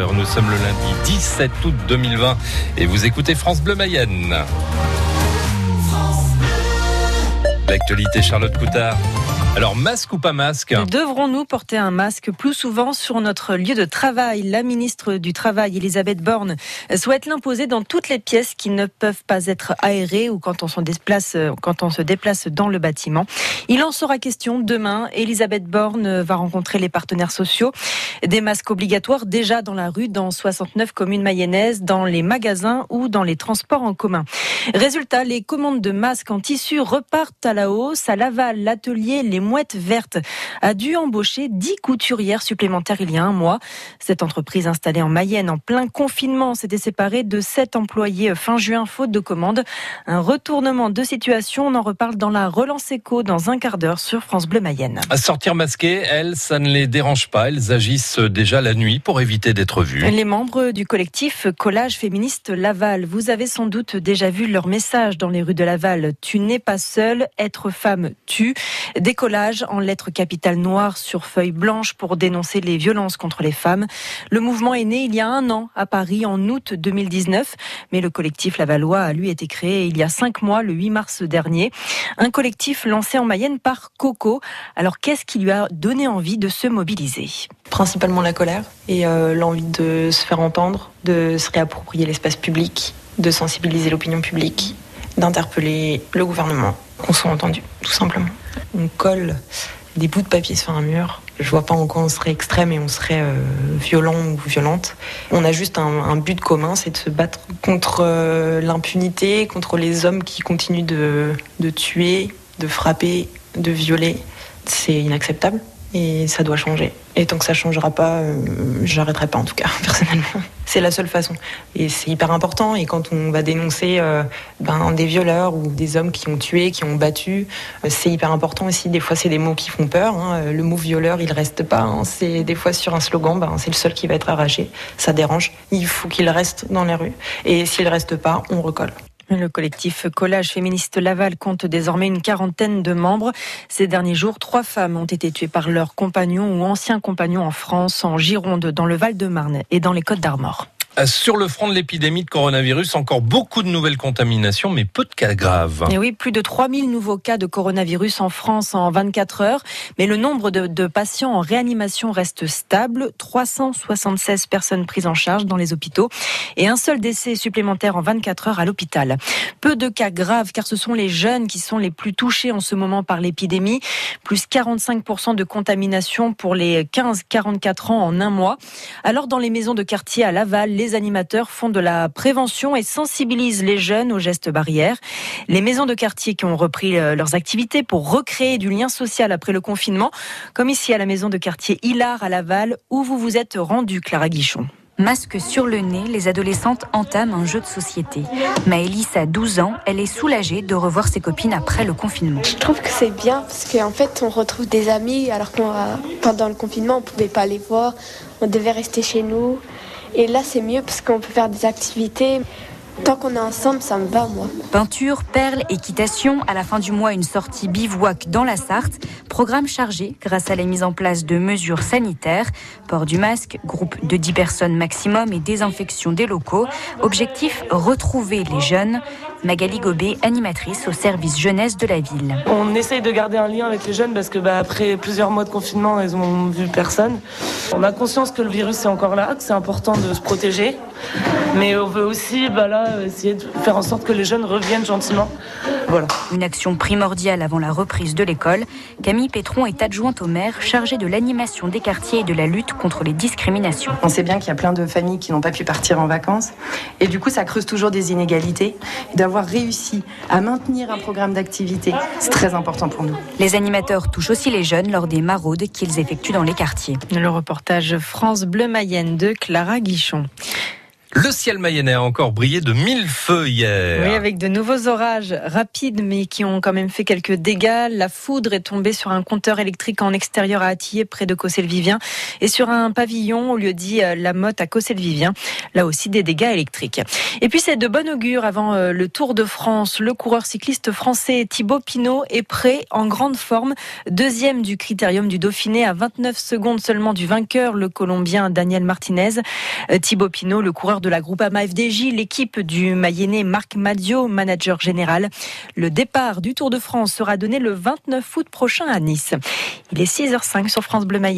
Nous sommes le lundi 17 août 2020 et vous écoutez France Bleu Mayenne. L'actualité Charlotte Coutard. Alors, masque ou pas masque Devrons-nous porter un masque plus souvent sur notre lieu de travail? La ministre du Travail, Elisabeth Borne, souhaite l'imposer dans toutes les pièces qui ne peuvent pas être aérées ou quand on se déplace, dans le bâtiment. Il en sera question demain. Elisabeth Borne va rencontrer les partenaires sociaux. Des masques obligatoires déjà dans la rue, dans 69 communes mayonnaises, dans les magasins ou dans les transports en commun. Résultat, les commandes de masques en tissu repartent à la hausse. À Laval, l'atelier Les Mouettes Vertes a dû embaucher 10 couturières supplémentaires il y a un mois. Cette entreprise installée en Mayenne en plein confinement s'était séparée de 7 employés fin juin faute de commandes. Un retournement de situation, on en reparle dans la relance éco dans un quart d'heure sur France Bleu Mayenne. À sortir masquées, elles, ça ne les dérange pas. Elles agissent déjà la nuit pour éviter d'être vues. Les membres du collectif Collage féministe Laval, vous avez sans doute déjà vu leur message dans les rues de Laval. Tu n'es pas seule, être femme tue. Décollage en lettres capitales noires sur feuilles blanches pour dénoncer les violences contre les femmes. Le mouvement est né il y a un an à Paris en août 2019, mais le collectif Lavallois a lui été créé il y a cinq mois, le 8 mars dernier. Un collectif lancé en Mayenne par Coco. Alors qu'est-ce qui lui a donné envie de se mobiliser? Principalement la colère et euh, l'envie de se faire entendre, de se réapproprier l'espace public, de sensibiliser l'opinion publique, d'interpeller le gouvernement, qu'on soit entendu, tout simplement. On colle des bouts de papier sur un mur. Je vois pas en quoi on serait extrême et on serait euh, violent ou violente. On a juste un, un but commun, c'est de se battre contre euh, l'impunité, contre les hommes qui continuent de, de tuer, de frapper, de violer. C'est inacceptable et ça doit changer. Et tant que ça changera pas, euh, j'arrêterai pas en tout cas, personnellement. C'est la seule façon. Et c'est hyper important. Et quand on va dénoncer euh, ben, des violeurs ou des hommes qui ont tué, qui ont battu, euh, c'est hyper important aussi. Des fois, c'est des mots qui font peur. Hein. Le mot violeur, il reste pas. Hein. C'est des fois sur un slogan, ben, c'est le seul qui va être arraché. Ça dérange. Il faut qu'il reste dans les rues. Et s'il reste pas, on recolle. Le collectif Collage féministe Laval compte désormais une quarantaine de membres. Ces derniers jours, trois femmes ont été tuées par leurs compagnons ou anciens compagnons en France, en Gironde, dans le Val-de-Marne et dans les Côtes d'Armor. Sur le front de l'épidémie de coronavirus, encore beaucoup de nouvelles contaminations, mais peu de cas graves. Et oui, plus de 3000 nouveaux cas de coronavirus en France en 24 heures. Mais le nombre de, de, patients en réanimation reste stable. 376 personnes prises en charge dans les hôpitaux et un seul décès supplémentaire en 24 heures à l'hôpital. Peu de cas graves car ce sont les jeunes qui sont les plus touchés en ce moment par l'épidémie. Plus 45% de contamination pour les 15-44 ans en un mois. Alors dans les maisons de quartier à Laval, les animateurs font de la prévention et sensibilisent les jeunes aux gestes barrières. Les maisons de quartier qui ont repris leurs activités pour recréer du lien social après le confinement, comme ici à la maison de quartier Hilar à Laval, où vous vous êtes rendu, Clara Guichon. Masque sur le nez, les adolescentes entament un jeu de société. Maëlys a 12 ans, elle est soulagée de revoir ses copines après le confinement. Je trouve que c'est bien parce qu'en fait on retrouve des amis alors que pendant le confinement on pouvait pas les voir, on devait rester chez nous. Et là, c'est mieux parce qu'on peut faire des activités. Tant qu'on est ensemble, ça me va, moi. Peinture, perles, équitation. À la fin du mois, une sortie bivouac dans la Sarthe. Programme chargé grâce à la mise en place de mesures sanitaires. Port du masque, groupe de 10 personnes maximum et désinfection des locaux. Objectif, retrouver les jeunes. Magali Gobet, animatrice au service jeunesse de la ville. On essaye de garder un lien avec les jeunes parce que bah, après plusieurs mois de confinement, ils ont vu personne. On a conscience que le virus est encore là, que c'est important de se protéger. Mais on veut aussi bah, là, essayer de faire en sorte que les jeunes reviennent gentiment. Voilà. Une action primordiale avant la reprise de l'école. Camille Pétron est adjointe au maire chargée de l'animation des quartiers et de la lutte contre les discriminations. On sait bien qu'il y a plein de familles qui n'ont pas pu partir en vacances. Et du coup, ça creuse toujours des inégalités. D'avoir réussi à maintenir un programme d'activité, c'est très important pour nous. Les animateurs touchent aussi les jeunes lors des maraudes qu'ils effectuent dans les quartiers. Le reportage France Bleu Mayenne de Clara Guichon. Le ciel mayennais a encore brillé de mille feux hier. Oui, avec de nouveaux orages rapides, mais qui ont quand même fait quelques dégâts. La foudre est tombée sur un compteur électrique en extérieur à Attier, près de Cossel-Vivien, et sur un pavillon au lieu dit euh, La Motte à Cossel-Vivien. Là aussi, des dégâts électriques. Et puis, c'est de bon augure avant euh, le Tour de France. Le coureur cycliste français Thibaut Pinot est prêt, en grande forme. Deuxième du critérium du Dauphiné à 29 secondes seulement du vainqueur, le Colombien Daniel Martinez. Euh, Thibaut Pinot, le coureur de la Groupama FDJ, l'équipe du Mayennais Marc Madio, manager général. Le départ du Tour de France sera donné le 29 août prochain à Nice. Il est 6h05 sur France Bleu Mayenne.